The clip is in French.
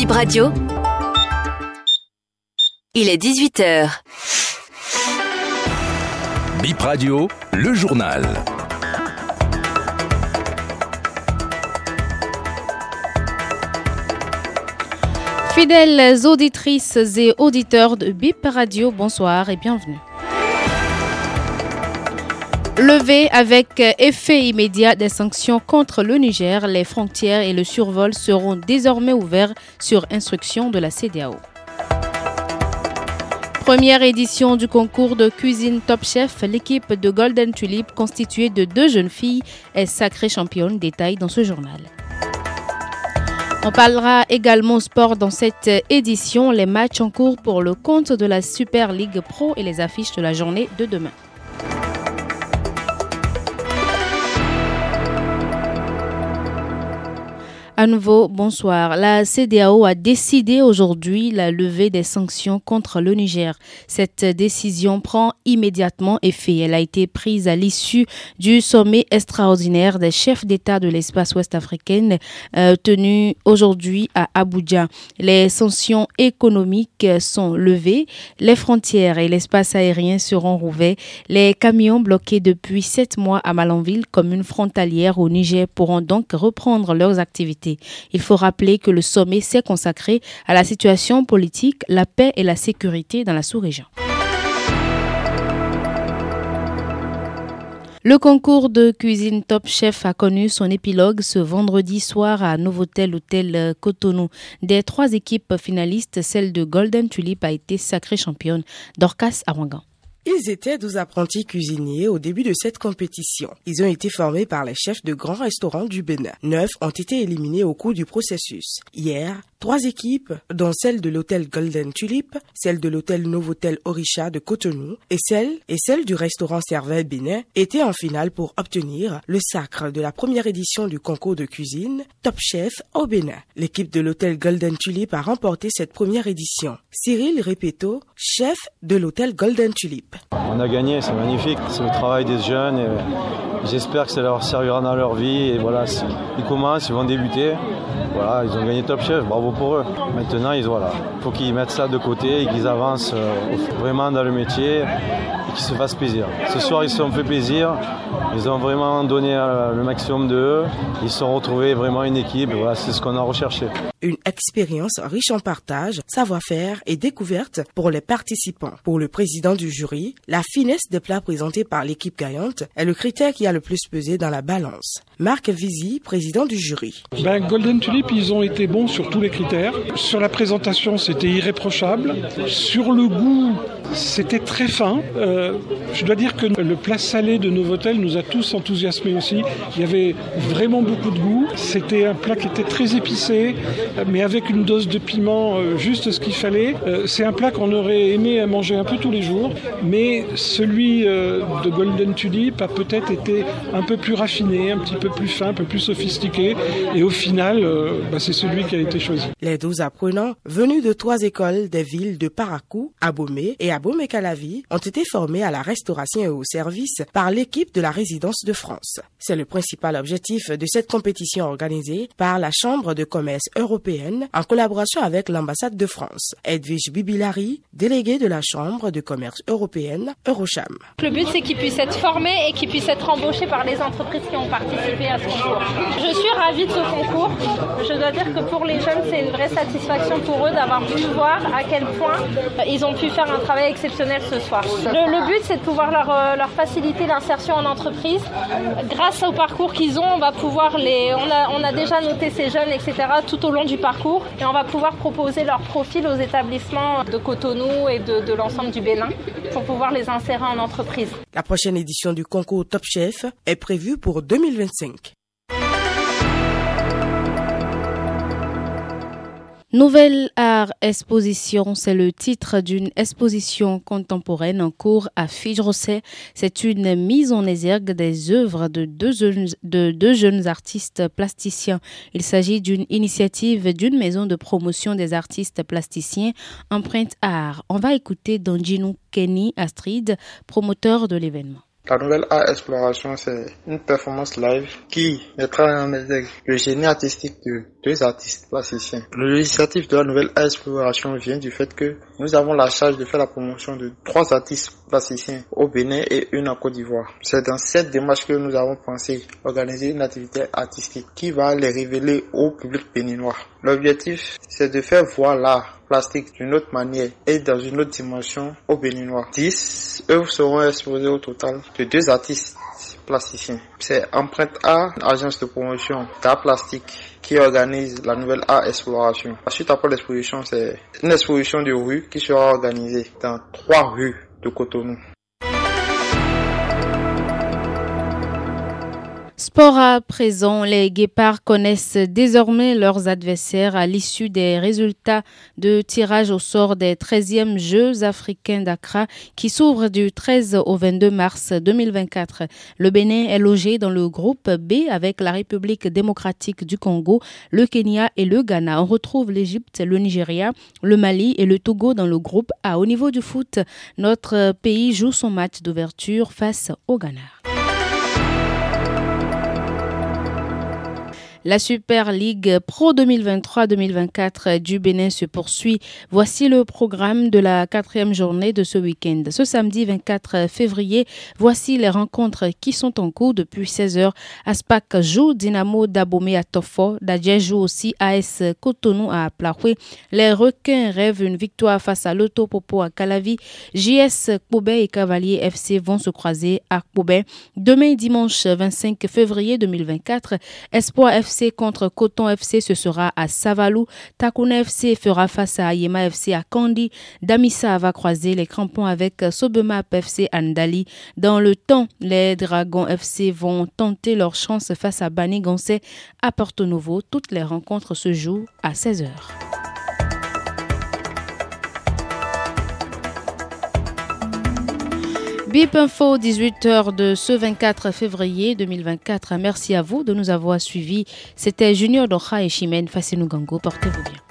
Bip Radio. Il est 18h. Bip Radio, le journal. Fidèles auditrices et auditeurs de BIP Radio, bonsoir et bienvenue. Levé avec effet immédiat des sanctions contre le Niger, les frontières et le survol seront désormais ouverts sur instruction de la CDAO. Première édition du concours de cuisine Top Chef, l'équipe de Golden Tulip constituée de deux jeunes filles est sacrée championne. Détail dans ce journal. On parlera également sport dans cette édition, les matchs en cours pour le compte de la Super League Pro et les affiches de la journée de demain. À nouveau, bonsoir. La CDAO a décidé aujourd'hui la levée des sanctions contre le Niger. Cette décision prend immédiatement effet. Elle a été prise à l'issue du sommet extraordinaire des chefs d'État de l'espace ouest africain euh, tenu aujourd'hui à Abuja. Les sanctions économiques sont levées, les frontières et l'espace aérien seront rouverts. Les camions bloqués depuis sept mois à Malanville, commune frontalière au Niger, pourront donc reprendre leurs activités. Il faut rappeler que le sommet s'est consacré à la situation politique, la paix et la sécurité dans la sous-région. Le concours de cuisine Top Chef a connu son épilogue ce vendredi soir à Novotel Hôtel Cotonou. Des trois équipes finalistes, celle de Golden Tulip a été sacrée championne. Dorcas Awangan. Ils étaient 12 apprentis cuisiniers au début de cette compétition. Ils ont été formés par les chefs de grands restaurants du Bénin. Neuf ont été éliminés au cours du processus. Hier, trois équipes, dont celle de l'hôtel Golden Tulip, celle de l'hôtel Novotel Orisha de Cotonou et celle, et celle du restaurant Cervelle Bénin, étaient en finale pour obtenir le sacre de la première édition du concours de cuisine Top Chef au Bénin. L'équipe de l'hôtel Golden Tulip a remporté cette première édition. Cyril Repeto, chef de l'hôtel Golden Tulip. On a gagné, c'est magnifique. C'est le travail des jeunes. J'espère que ça leur servira dans leur vie. Et voilà, ils commencent, ils vont débuter. Voilà, ils ont gagné Top Chef, bravo pour eux. Maintenant, ils voilà, faut qu'ils mettent ça de côté et qu'ils avancent euh, vraiment dans le métier et qu'ils se fassent plaisir. Ce soir, ils se sont fait plaisir. Ils ont vraiment donné euh, le maximum d'eux. Ils se sont retrouvés vraiment une équipe. Voilà, c'est ce qu'on a recherché. Une expérience riche en partage, savoir-faire et découverte pour les participants. Pour le président du jury, la finesse des plats présentés par l'équipe gagnante est le critère qui a le plus pesé dans la balance. Marc Vizy, président du jury. Ben, Golden Tulip, ils ont été bons sur tous les critères. Sur la présentation, c'était irréprochable. Sur le goût, c'était très fin. Euh, je dois dire que le plat salé de Novotel nous a tous enthousiasmés aussi. Il y avait vraiment beaucoup de goût. C'était un plat qui était très épicé, mais avec une dose de piment euh, juste ce qu'il fallait. Euh, c'est un plat qu'on aurait aimé manger un peu tous les jours, mais celui de Golden Tulip a peut-être été un peu plus raffiné, un petit peu plus fin, un peu plus sophistiqué. Et au final, bah, c'est celui qui a été choisi. Les 12 apprenants, venus de trois écoles des villes de Parakou, Abomey et Abomey-Calavi, ont été formés à la restauration et au service par l'équipe de la résidence de France. C'est le principal objectif de cette compétition organisée par la Chambre de commerce européenne en collaboration avec l'ambassade de France. Edwige Bibilari, déléguée de la Chambre de commerce européenne Eurocham. Le but, c'est qu'ils puissent être formés et qu'ils puissent être embauchés par les entreprises qui ont participé à ce concours. Je suis ravie de ce concours. Je dois dire que pour les jeunes, c'est une vraie satisfaction pour eux d'avoir pu voir à quel point ils ont pu faire un travail ce soir. Le, but, c'est de pouvoir leur, euh, leur faciliter l'insertion en entreprise. Grâce au parcours qu'ils ont, on va pouvoir les. On a, on a déjà noté ces jeunes, etc., tout au long du parcours, et on va pouvoir proposer leur profil aux établissements de Cotonou et de, de l'ensemble du Bénin pour pouvoir les insérer en entreprise. La prochaine édition du concours Top Chef est prévue pour 2025. Nouvelle Art Exposition, c'est le titre d'une exposition contemporaine en cours à Fidrosset. C'est une mise en exergue des œuvres de deux, jeunes, artistes plasticiens. Il s'agit d'une initiative d'une maison de promotion des artistes plasticiens Empreinte Art. On va écouter Donjinu Kenny Astrid, promoteur de l'événement. La nouvelle A Exploration, c'est une performance live qui mettra en exergue le génie artistique de deux artistes plasticiens. L'initiative de la nouvelle A Exploration vient du fait que nous avons la charge de faire la promotion de trois artistes plasticiens au Bénin et une en Côte d'Ivoire. C'est dans cette démarche que nous avons pensé organiser une activité artistique qui va les révéler au public béninois. L'objectif, c'est de faire voir l'art plastique d'une autre manière et dans une autre dimension aux Béninois. 10 œuvres seront exposées au total de deux artistes plasticiens. C'est Empreinte A, agence de promotion d'art plastique qui organise la nouvelle art exploration. Ensuite, après l'exposition, c'est une exposition de rue qui sera organisée dans trois rues de Cotonou. Sport à présent, les Guépards connaissent désormais leurs adversaires à l'issue des résultats de tirage au sort des 13e Jeux africains d'Accra qui s'ouvrent du 13 au 22 mars 2024. Le Bénin est logé dans le groupe B avec la République démocratique du Congo, le Kenya et le Ghana. On retrouve l'Égypte, le Nigeria, le Mali et le Togo dans le groupe A. Au niveau du foot, notre pays joue son match d'ouverture face au Ghana. La Super League Pro 2023-2024 du Bénin se poursuit. Voici le programme de la quatrième journée de ce week-end. Ce samedi 24 février, voici les rencontres qui sont en cours depuis 16h. Aspac joue Dynamo d'Abomey à Tofo. Dadje joue aussi AS Cotonou à Plahoué. Les requins rêvent une victoire face à l'Auto Popo à Calavi. JS Koubé et Cavalier FC vont se croiser à Koubé. Demain dimanche 25 février 2024, Espoir FC FC contre Coton FC, ce sera à Savalou. Takuna FC fera face à Yema FC à Kandi. Damissa va croiser les crampons avec Sobema FC Andali. Dans le temps, les Dragons FC vont tenter leur chance face à Bani Gansé à Porto Novo. Toutes les rencontres se jouent à 16h. Bip Info, 18h de ce 24 février 2024. Merci à vous de nous avoir suivis. C'était Junior Doha et Chimène Fassinou Gango. Portez-vous bien.